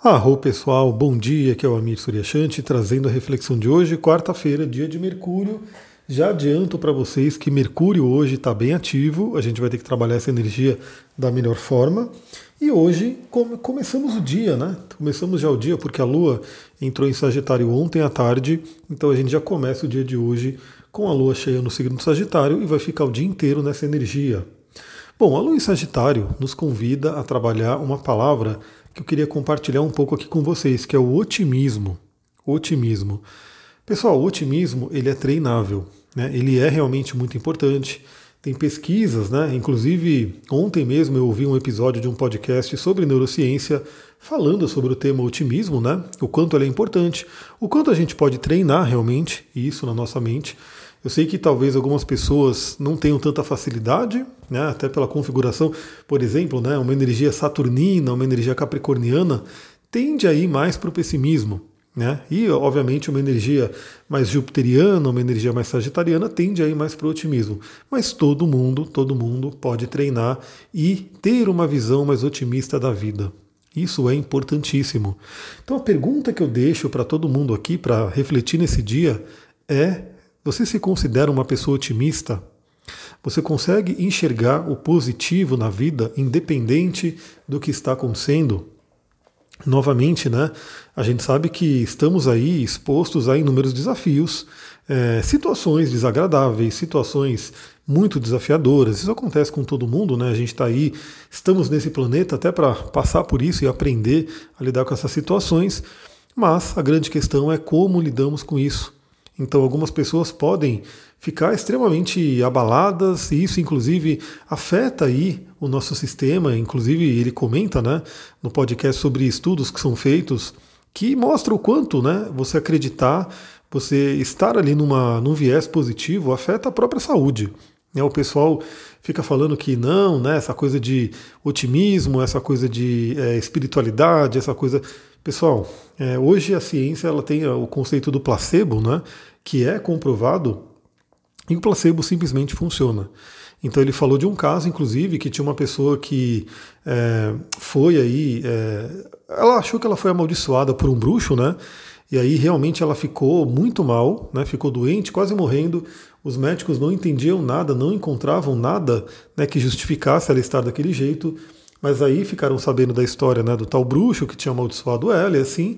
Arro pessoal, bom dia, aqui é o Amir Suryashanti trazendo a reflexão de hoje, quarta-feira, dia de Mercúrio. Já adianto para vocês que Mercúrio hoje está bem ativo, a gente vai ter que trabalhar essa energia da melhor forma. E hoje come, começamos o dia, né? Começamos já o dia porque a Lua entrou em Sagitário ontem à tarde, então a gente já começa o dia de hoje com a Lua cheia no signo do Sagitário e vai ficar o dia inteiro nessa energia. Bom, a Lua em Sagitário nos convida a trabalhar uma palavra que eu queria compartilhar um pouco aqui com vocês, que é o otimismo. Otimismo. Pessoal, o otimismo ele é treinável, né? ele é realmente muito importante. Tem pesquisas, né? Inclusive, ontem mesmo eu ouvi um episódio de um podcast sobre neurociência falando sobre o tema otimismo, né? O quanto ele é importante, o quanto a gente pode treinar realmente isso na nossa mente. Eu sei que talvez algumas pessoas não tenham tanta facilidade, né, até pela configuração, por exemplo, né, uma energia saturnina, uma energia capricorniana, tende a ir mais para o pessimismo. Né? E, obviamente, uma energia mais jupiteriana, uma energia mais sagitariana, tende a ir mais para o otimismo. Mas todo mundo, todo mundo pode treinar e ter uma visão mais otimista da vida. Isso é importantíssimo. Então, a pergunta que eu deixo para todo mundo aqui, para refletir nesse dia, é você se considera uma pessoa otimista? Você consegue enxergar o positivo na vida, independente do que está acontecendo? Novamente, né? A gente sabe que estamos aí expostos a inúmeros desafios, é, situações desagradáveis, situações muito desafiadoras. Isso acontece com todo mundo, né? A gente está aí, estamos nesse planeta até para passar por isso e aprender a lidar com essas situações. Mas a grande questão é como lidamos com isso. Então, algumas pessoas podem ficar extremamente abaladas e isso, inclusive, afeta aí o nosso sistema. Inclusive, ele comenta, né, no podcast sobre estudos que são feitos que mostram o quanto, né, você acreditar, você estar ali numa, num viés positivo afeta a própria saúde. Né, o pessoal fica falando que não, né, essa coisa de otimismo, essa coisa de é, espiritualidade, essa coisa. Pessoal, é, hoje a ciência ela tem o conceito do placebo, né, que é comprovado, e o placebo simplesmente funciona. Então ele falou de um caso, inclusive, que tinha uma pessoa que é, foi aí, é, ela achou que ela foi amaldiçoada por um bruxo, né? E aí realmente ela ficou muito mal, né? Ficou doente, quase morrendo. Os médicos não entendiam nada, não encontravam nada né, que justificasse ela estar daquele jeito. Mas aí ficaram sabendo da história né, do tal bruxo que tinha amaldiçoado ela e assim.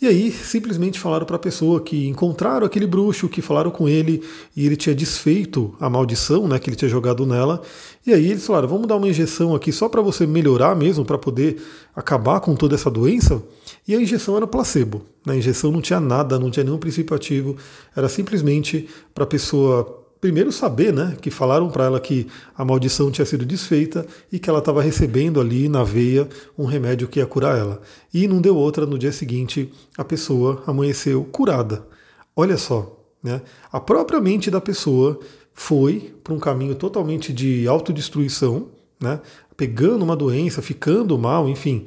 E aí simplesmente falaram para a pessoa que encontraram aquele bruxo, que falaram com ele e ele tinha desfeito a maldição né, que ele tinha jogado nela. E aí eles falaram: vamos dar uma injeção aqui só para você melhorar mesmo, para poder acabar com toda essa doença. E a injeção era placebo. Né? A injeção não tinha nada, não tinha nenhum princípio ativo, era simplesmente para a pessoa primeiro saber, né, que falaram para ela que a maldição tinha sido desfeita e que ela estava recebendo ali na veia um remédio que ia curar ela. E não deu outra, no dia seguinte a pessoa amanheceu curada. Olha só, né? A própria mente da pessoa foi para um caminho totalmente de autodestruição, né? Pegando uma doença, ficando mal, enfim,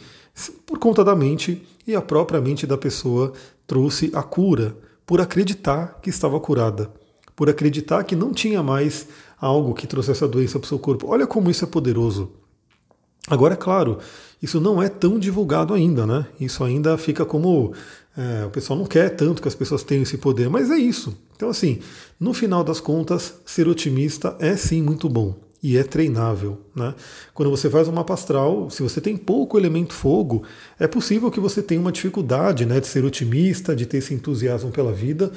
por conta da mente, e a própria mente da pessoa trouxe a cura por acreditar que estava curada por acreditar que não tinha mais algo que trouxesse a doença para o seu corpo. Olha como isso é poderoso. Agora, é claro, isso não é tão divulgado ainda, né? Isso ainda fica como. É, o pessoal não quer tanto que as pessoas tenham esse poder, mas é isso. Então, assim, no final das contas, ser otimista é sim muito bom e é treinável. Né? Quando você faz um mapa astral, se você tem pouco elemento fogo, é possível que você tenha uma dificuldade né, de ser otimista, de ter esse entusiasmo pela vida,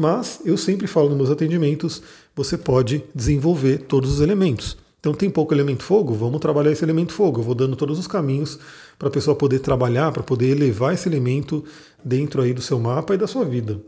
mas eu sempre falo nos meus atendimentos, você pode desenvolver todos os elementos. Então tem pouco elemento fogo, vamos trabalhar esse elemento fogo. Eu vou dando todos os caminhos para a pessoa poder trabalhar, para poder elevar esse elemento dentro aí do seu mapa e da sua vida.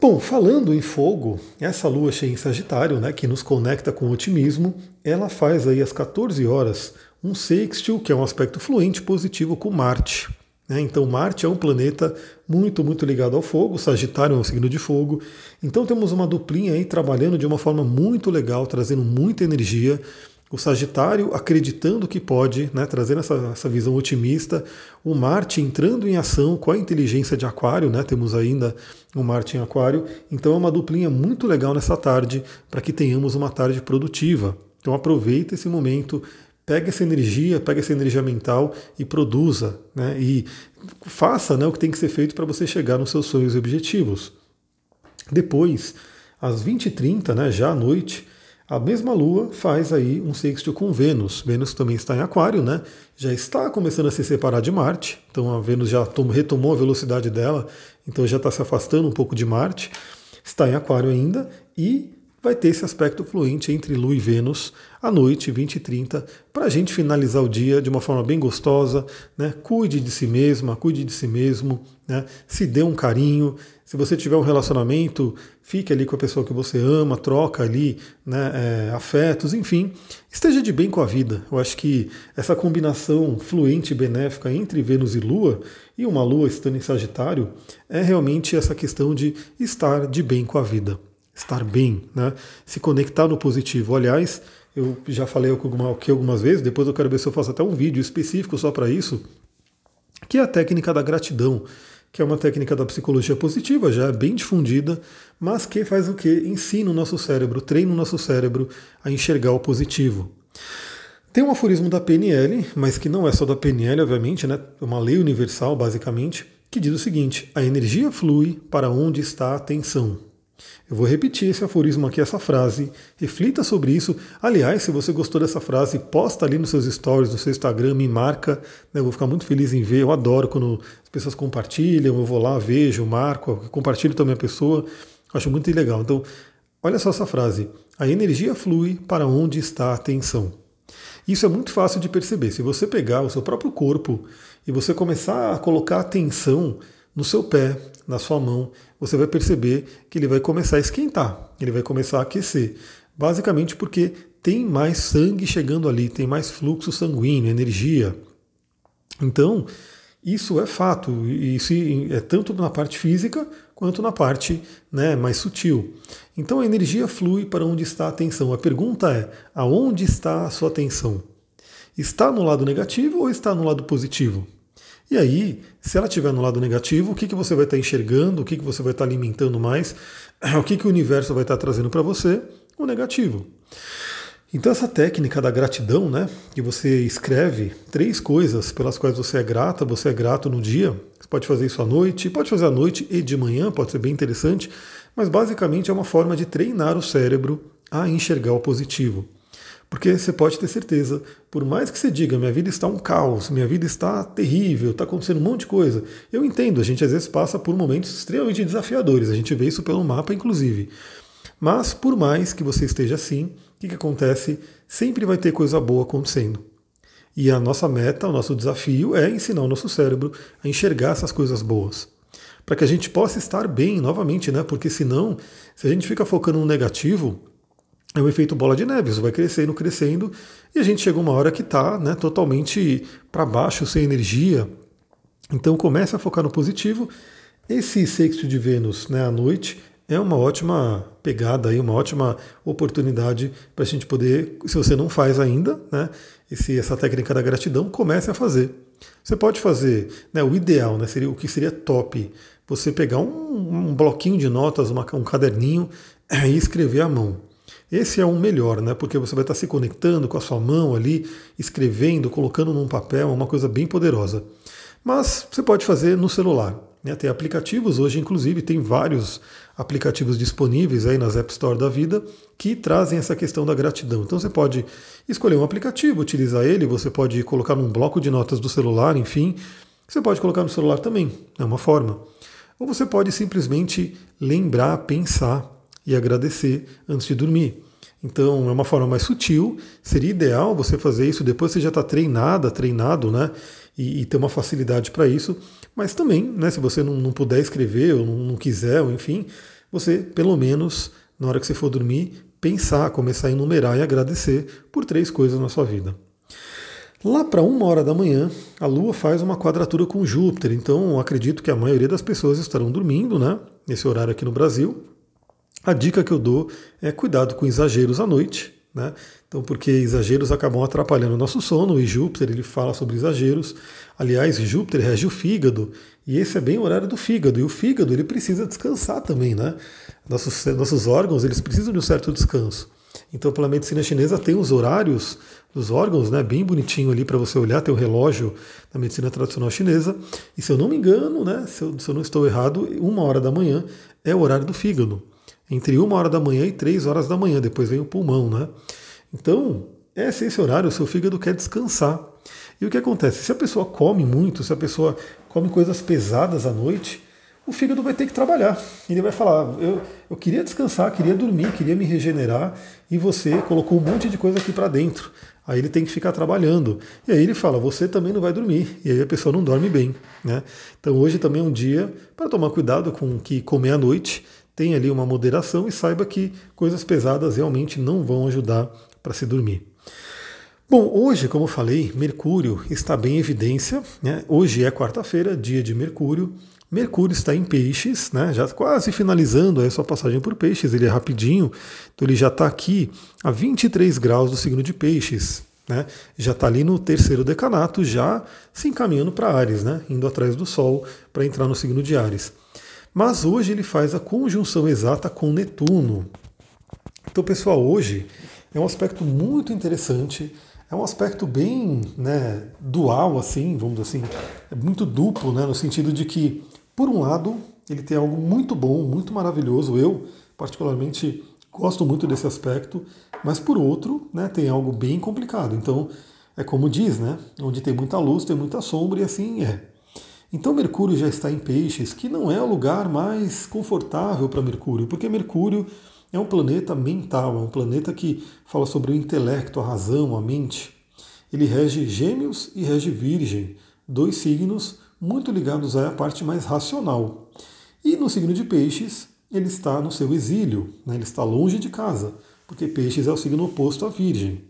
Bom, falando em fogo, essa lua cheia em Sagitário, né, que nos conecta com otimismo, ela faz aí às 14 horas um sextil, que é um aspecto fluente positivo com Marte. Né? Então, Marte é um planeta muito, muito ligado ao fogo, Sagitário é um signo de fogo. Então, temos uma duplinha aí trabalhando de uma forma muito legal, trazendo muita energia. O Sagitário acreditando que pode, né, trazendo essa, essa, visão otimista. O Marte entrando em ação com a inteligência de Aquário, né, temos ainda o Marte em Aquário. Então, é uma duplinha muito legal nessa tarde para que tenhamos uma tarde produtiva. Então, aproveita esse momento pega essa energia, pega essa energia mental e produza, né? E faça né, o que tem que ser feito para você chegar nos seus sonhos e objetivos. Depois, às 20h30, né, já à noite, a mesma Lua faz aí um sexto com Vênus. Vênus também está em Aquário, né? Já está começando a se separar de Marte. Então a Vênus já retomou a velocidade dela, então já está se afastando um pouco de Marte. Está em Aquário ainda e vai ter esse aspecto fluente entre Lua e Vênus à noite, 20 e 30, para a gente finalizar o dia de uma forma bem gostosa. Né? Cuide de si mesma, cuide de si mesmo, né? se dê um carinho. Se você tiver um relacionamento, fique ali com a pessoa que você ama, troca ali né, é, afetos, enfim, esteja de bem com a vida. Eu acho que essa combinação fluente e benéfica entre Vênus e Lua, e uma Lua estando em Sagitário, é realmente essa questão de estar de bem com a vida estar bem, né? se conectar no positivo. Aliás, eu já falei aqui algumas vezes, depois eu quero ver se eu faço até um vídeo específico só para isso, que é a técnica da gratidão, que é uma técnica da psicologia positiva, já é bem difundida, mas que faz o que? Ensina o nosso cérebro, treina o nosso cérebro a enxergar o positivo. Tem um aforismo da PNL, mas que não é só da PNL, obviamente, né? É uma lei universal, basicamente, que diz o seguinte: a energia flui para onde está a atenção. Eu vou repetir esse aforismo aqui, essa frase. Reflita sobre isso. Aliás, se você gostou dessa frase, posta ali nos seus stories, no seu Instagram, me marca. Né? Eu vou ficar muito feliz em ver. Eu adoro quando as pessoas compartilham. Eu vou lá, vejo, marco, compartilho também a pessoa. Acho muito legal. Então, olha só essa frase. A energia flui para onde está a atenção. Isso é muito fácil de perceber. Se você pegar o seu próprio corpo e você começar a colocar atenção no seu pé, na sua mão, você vai perceber que ele vai começar a esquentar, ele vai começar a aquecer. Basicamente porque tem mais sangue chegando ali, tem mais fluxo sanguíneo, energia. Então, isso é fato, e isso é tanto na parte física quanto na parte né, mais sutil. Então a energia flui para onde está a atenção. A pergunta é: aonde está a sua atenção? Está no lado negativo ou está no lado positivo? E aí, se ela estiver no lado negativo, o que, que você vai estar enxergando, o que, que você vai estar alimentando mais, o que, que o universo vai estar trazendo para você? O negativo. Então essa técnica da gratidão, né, que você escreve três coisas pelas quais você é grata, você é grato no dia, você pode fazer isso à noite, pode fazer à noite e de manhã, pode ser bem interessante, mas basicamente é uma forma de treinar o cérebro a enxergar o positivo. Porque você pode ter certeza, por mais que você diga, minha vida está um caos, minha vida está terrível, está acontecendo um monte de coisa. Eu entendo, a gente às vezes passa por momentos extremamente desafiadores, a gente vê isso pelo mapa, inclusive. Mas por mais que você esteja assim, o que, que acontece? Sempre vai ter coisa boa acontecendo. E a nossa meta, o nosso desafio é ensinar o nosso cérebro a enxergar essas coisas boas. Para que a gente possa estar bem novamente, né? Porque senão, se a gente fica focando no negativo, é um efeito bola de neve, isso vai crescendo, crescendo, e a gente chega uma hora que está né, totalmente para baixo, sem energia. Então comece a focar no positivo. Esse sexto de Vênus né, à noite é uma ótima pegada, aí, uma ótima oportunidade para a gente poder, se você não faz ainda, né, esse, essa técnica da gratidão, comece a fazer. Você pode fazer, né, o ideal, né, seria o que seria top, você pegar um, um bloquinho de notas, uma, um caderninho e escrever à mão. Esse é o melhor, né? Porque você vai estar se conectando com a sua mão ali, escrevendo, colocando num papel, é uma coisa bem poderosa. Mas você pode fazer no celular. Né? Tem aplicativos, hoje inclusive tem vários aplicativos disponíveis aí nas App Store da vida que trazem essa questão da gratidão. Então você pode escolher um aplicativo, utilizar ele, você pode colocar num bloco de notas do celular, enfim. Você pode colocar no celular também, é uma forma. Ou você pode simplesmente lembrar, pensar e agradecer antes de dormir. Então é uma forma mais sutil. Seria ideal você fazer isso depois você já está treinada, treinado, né? E, e, ter uma facilidade para isso. Mas também, né? Se você não, não puder escrever ou não, não quiser, ou enfim, você pelo menos na hora que você for dormir pensar, começar a enumerar e agradecer por três coisas na sua vida. Lá para uma hora da manhã, a Lua faz uma quadratura com Júpiter, então acredito que a maioria das pessoas estarão dormindo, né? Nesse horário aqui no Brasil. A dica que eu dou é cuidado com exageros à noite, né? Então, porque exageros acabam atrapalhando o nosso sono, e Júpiter ele fala sobre exageros. Aliás, Júpiter rege o fígado, e esse é bem o horário do fígado, e o fígado ele precisa descansar também, né? Nossos, nossos órgãos eles precisam de um certo descanso. Então, pela medicina chinesa, tem os horários dos órgãos, né, bem bonitinho ali para você olhar, tem o relógio da medicina tradicional chinesa. E se eu não me engano, né, se eu, se eu não estou errado, uma hora da manhã é o horário do fígado. Entre uma hora da manhã e três horas da manhã, depois vem o pulmão, né? Então, esse é esse horário, o seu fígado quer descansar. E o que acontece? Se a pessoa come muito, se a pessoa come coisas pesadas à noite, o fígado vai ter que trabalhar. Ele vai falar: eu, eu queria descansar, queria dormir, queria me regenerar, e você colocou um monte de coisa aqui para dentro. Aí ele tem que ficar trabalhando. E aí ele fala: você também não vai dormir. E aí a pessoa não dorme bem. Né? Então hoje também é um dia para tomar cuidado com o que comer à noite. Tem ali uma moderação e saiba que coisas pesadas realmente não vão ajudar para se dormir. Bom, hoje, como eu falei, Mercúrio está bem em evidência. Né? Hoje é quarta-feira, dia de Mercúrio. Mercúrio está em peixes, né? já quase finalizando a sua passagem por peixes, ele é rapidinho, então ele já está aqui a 23 graus do signo de peixes. Né? Já está ali no terceiro decanato, já se encaminhando para Ares, né? indo atrás do Sol para entrar no signo de Ares. Mas hoje ele faz a conjunção exata com Netuno. Então, pessoal, hoje é um aspecto muito interessante é um aspecto bem né, dual, assim, vamos dizer assim, é muito duplo, né, no sentido de que, por um lado, ele tem algo muito bom, muito maravilhoso. Eu, particularmente, gosto muito desse aspecto, mas por outro, né, tem algo bem complicado. Então, é como diz, né? Onde tem muita luz, tem muita sombra, e assim é. Então, Mercúrio já está em Peixes, que não é o lugar mais confortável para Mercúrio, porque Mercúrio é um planeta mental, é um planeta que fala sobre o intelecto, a razão, a mente. Ele rege Gêmeos e rege Virgem, dois signos muito ligados à parte mais racional. E no signo de Peixes, ele está no seu exílio, né? ele está longe de casa, porque Peixes é o signo oposto à Virgem.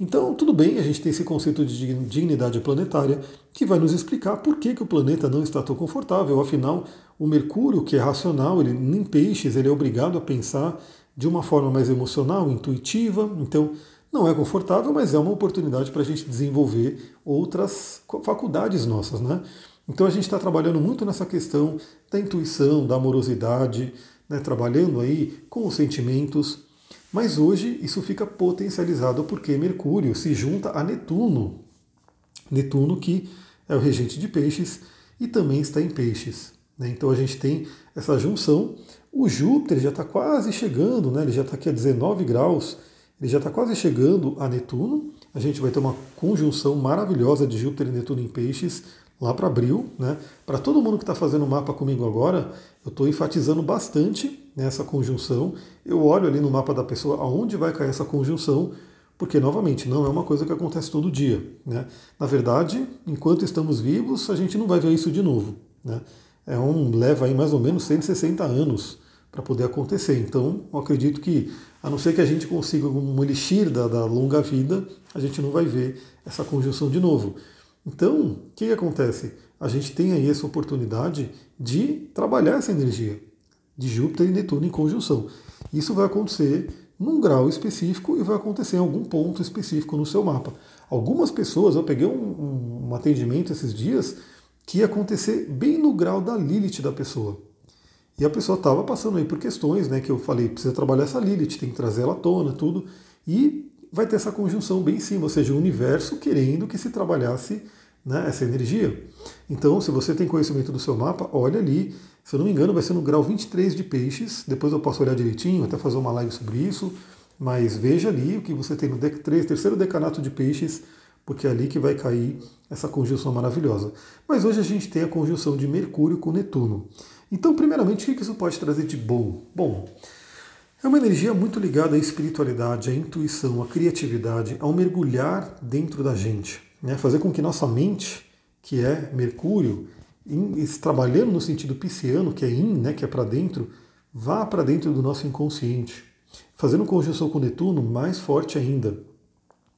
Então, tudo bem, a gente tem esse conceito de dignidade planetária que vai nos explicar por que, que o planeta não está tão confortável. Afinal, o Mercúrio, que é racional, ele, em peixes, ele é obrigado a pensar de uma forma mais emocional, intuitiva. Então, não é confortável, mas é uma oportunidade para a gente desenvolver outras faculdades nossas, né? Então a gente está trabalhando muito nessa questão da intuição, da amorosidade, né? trabalhando aí com os sentimentos. Mas hoje isso fica potencializado porque Mercúrio se junta a Netuno. Netuno que é o regente de peixes e também está em peixes. Né? Então a gente tem essa junção o Júpiter já está quase chegando, né? ele já está aqui a 19 graus, ele já está quase chegando a Netuno. A gente vai ter uma conjunção maravilhosa de Júpiter e Netuno em peixes lá para abril. Né? Para todo mundo que está fazendo o mapa comigo agora, eu estou enfatizando bastante nessa conjunção. Eu olho ali no mapa da pessoa aonde vai cair essa conjunção, porque, novamente, não é uma coisa que acontece todo dia. Né? Na verdade, enquanto estamos vivos, a gente não vai ver isso de novo. Né? é um, leva aí mais ou menos 160 anos para poder acontecer. Então, eu acredito que, a não ser que a gente consiga um elixir da, da longa vida, a gente não vai ver essa conjunção de novo. Então, o que, que acontece? A gente tem aí essa oportunidade de trabalhar essa energia de Júpiter e Netuno em conjunção. Isso vai acontecer num grau específico e vai acontecer em algum ponto específico no seu mapa. Algumas pessoas, eu peguei um, um, um atendimento esses dias, que ia acontecer bem no grau da Lilith da pessoa. E a pessoa estava passando aí por questões, né, que eu falei, precisa trabalhar essa Lilith, tem que trazer ela à tona, tudo, e vai ter essa conjunção bem em cima, ou seja, o universo querendo que se trabalhasse né, essa energia. Então, se você tem conhecimento do seu mapa, olha ali, se eu não me engano, vai ser no grau 23 de peixes, depois eu posso olhar direitinho, até fazer uma live sobre isso, mas veja ali o que você tem no terceiro decanato de peixes, porque é ali que vai cair essa conjunção maravilhosa. Mas hoje a gente tem a conjunção de Mercúrio com Netuno. Então, primeiramente, o que isso pode trazer de bom? Bom, é uma energia muito ligada à espiritualidade, à intuição, à criatividade, ao mergulhar dentro da gente. Né? Fazer com que nossa mente, que é Mercúrio, trabalhando no sentido pisciano, que é in, né, que é para dentro, vá para dentro do nosso inconsciente. Fazendo conjunção com Netuno, mais forte ainda.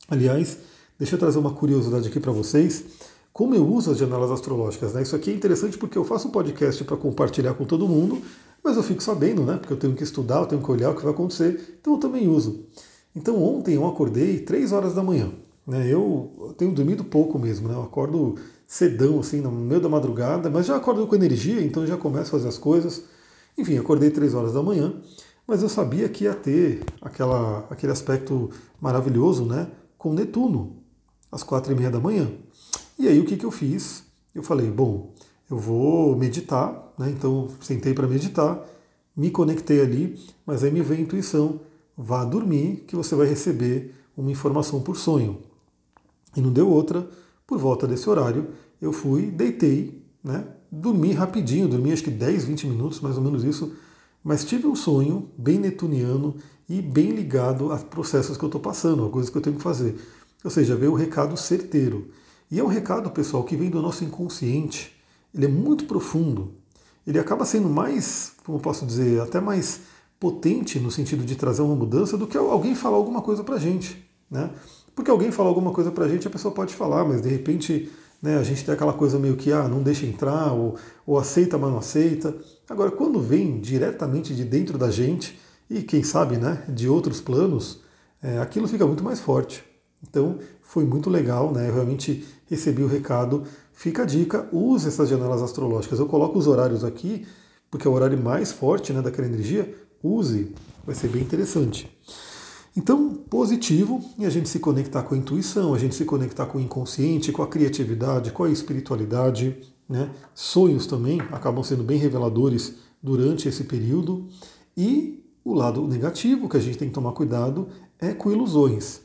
Aliás, Deixa eu trazer uma curiosidade aqui para vocês. Como eu uso as janelas astrológicas, né? Isso aqui é interessante porque eu faço um podcast para compartilhar com todo mundo, mas eu fico sabendo, né? Porque eu tenho que estudar, eu tenho que olhar o que vai acontecer, então eu também uso. Então ontem eu acordei 3 horas da manhã. Né? Eu tenho dormido pouco mesmo, né? Eu acordo cedão, assim, no meio da madrugada, mas já acordo com energia, então já começo a fazer as coisas. Enfim, acordei 3 horas da manhã. mas eu sabia que ia ter aquela, aquele aspecto maravilhoso, né? Com Netuno, às quatro e meia da manhã. E aí o que, que eu fiz? Eu falei, bom, eu vou meditar, né? Então sentei para meditar, me conectei ali, mas aí me veio a intuição, vá dormir que você vai receber uma informação por sonho. E não deu outra, por volta desse horário, eu fui, deitei, né? Dormi rapidinho, dormi acho que 10, 20 minutos, mais ou menos isso, mas tive um sonho bem netuniano e bem ligado a processos que eu estou passando, a coisas que eu tenho que fazer. Ou seja, veio o recado certeiro. E é um recado, pessoal, que vem do nosso inconsciente. Ele é muito profundo. Ele acaba sendo mais, como posso dizer, até mais potente no sentido de trazer uma mudança do que alguém falar alguma coisa para a gente. Né? Porque alguém falar alguma coisa para a gente, a pessoa pode falar, mas de repente né, a gente tem aquela coisa meio que ah, não deixa entrar, ou, ou aceita, mas não aceita. Agora, quando vem diretamente de dentro da gente, e quem sabe né, de outros planos, é, aquilo fica muito mais forte. Então foi muito legal, né? Eu realmente recebi o recado. Fica a dica, use essas janelas astrológicas. Eu coloco os horários aqui, porque é o horário mais forte né, daquela energia. Use, vai ser bem interessante. Então, positivo e a gente se conectar com a intuição, a gente se conectar com o inconsciente, com a criatividade, com a espiritualidade. Né? Sonhos também acabam sendo bem reveladores durante esse período. E o lado negativo que a gente tem que tomar cuidado é com ilusões.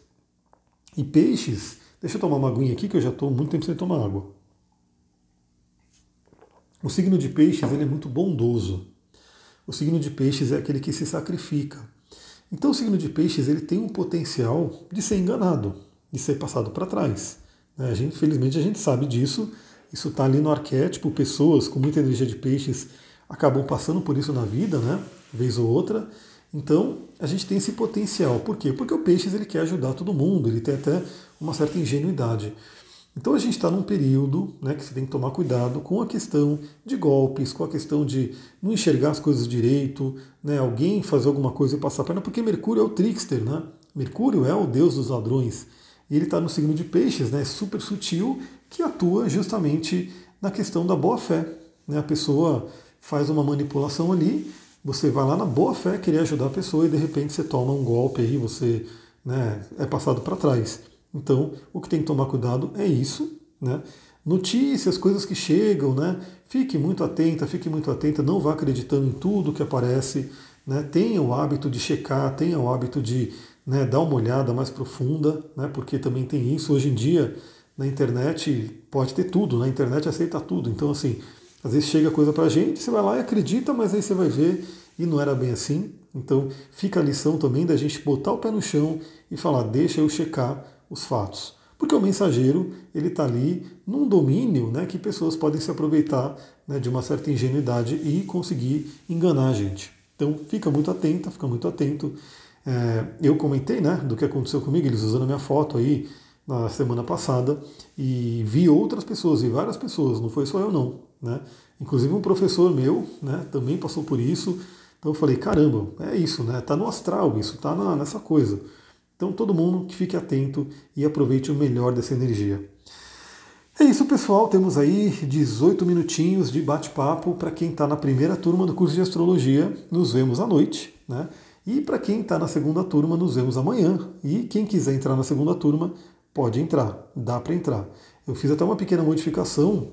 E peixes, deixa eu tomar uma aguinha aqui que eu já estou muito tempo sem tomar água. O signo de peixes ele é muito bondoso. O signo de peixes é aquele que se sacrifica. Então o signo de peixes ele tem um potencial de ser enganado, de ser passado para trás. Né? A gente, infelizmente a gente sabe disso. Isso está ali no arquétipo. Pessoas com muita energia de peixes acabam passando por isso na vida, né? Vez ou outra. Então, a gente tem esse potencial. Por quê? Porque o Peixes ele quer ajudar todo mundo, ele tem até uma certa ingenuidade. Então a gente está num período né, que você tem que tomar cuidado com a questão de golpes, com a questão de não enxergar as coisas direito, né, alguém fazer alguma coisa e passar a perna, porque Mercúrio é o trickster, né? Mercúrio é o deus dos ladrões. E ele está no signo de peixes, né, super sutil, que atua justamente na questão da boa fé. Né? A pessoa faz uma manipulação ali você vai lá na boa fé querer ajudar a pessoa e de repente você toma um golpe aí, você né, é passado para trás. Então, o que tem que tomar cuidado é isso, né? Notícias, coisas que chegam, né? Fique muito atenta, fique muito atenta, não vá acreditando em tudo que aparece, né? Tenha o hábito de checar, tenha o hábito de né, dar uma olhada mais profunda, né? Porque também tem isso hoje em dia na internet pode ter tudo, na internet aceita tudo. Então, assim, às vezes chega coisa para a gente, você vai lá e acredita, mas aí você vai ver e não era bem assim. Então fica a lição também da gente botar o pé no chão e falar, deixa eu checar os fatos. Porque o mensageiro ele está ali num domínio né, que pessoas podem se aproveitar né, de uma certa ingenuidade e conseguir enganar a gente. Então fica muito atenta, fica muito atento. É, eu comentei né, do que aconteceu comigo, eles usando a minha foto aí na semana passada e vi outras pessoas, vi várias pessoas, não foi só eu não. Né? Inclusive um professor meu né, também passou por isso. Então eu falei, caramba, é isso, né? Tá no astral, isso tá na, nessa coisa. Então todo mundo que fique atento e aproveite o melhor dessa energia. É isso, pessoal. Temos aí 18 minutinhos de bate-papo para quem está na primeira turma do curso de astrologia. Nos vemos à noite, né? E para quem está na segunda turma, nos vemos amanhã. E quem quiser entrar na segunda turma, pode entrar, dá para entrar. Eu fiz até uma pequena modificação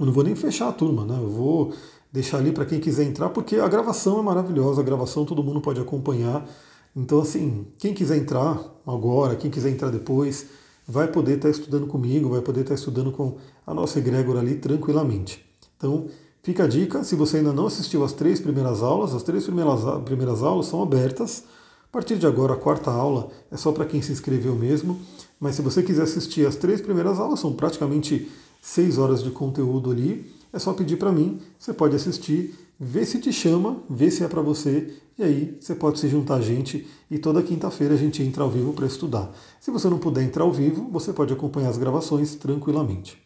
eu não vou nem fechar a turma, né? Eu vou deixar ali para quem quiser entrar, porque a gravação é maravilhosa, a gravação todo mundo pode acompanhar. Então, assim, quem quiser entrar agora, quem quiser entrar depois, vai poder estar estudando comigo, vai poder estar estudando com a nossa egrégora ali tranquilamente. Então, fica a dica, se você ainda não assistiu às três primeiras aulas, as três primeiras, primeiras aulas são abertas. A partir de agora, a quarta aula é só para quem se inscreveu mesmo. Mas se você quiser assistir as três primeiras aulas, são praticamente seis horas de conteúdo ali. É só pedir para mim, você pode assistir, ver se te chama, ver se é para você, e aí você pode se juntar a gente e toda quinta-feira a gente entra ao vivo para estudar. Se você não puder entrar ao vivo, você pode acompanhar as gravações tranquilamente.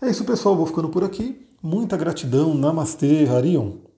É isso, pessoal, vou ficando por aqui. Muita gratidão. Namastê, Harion.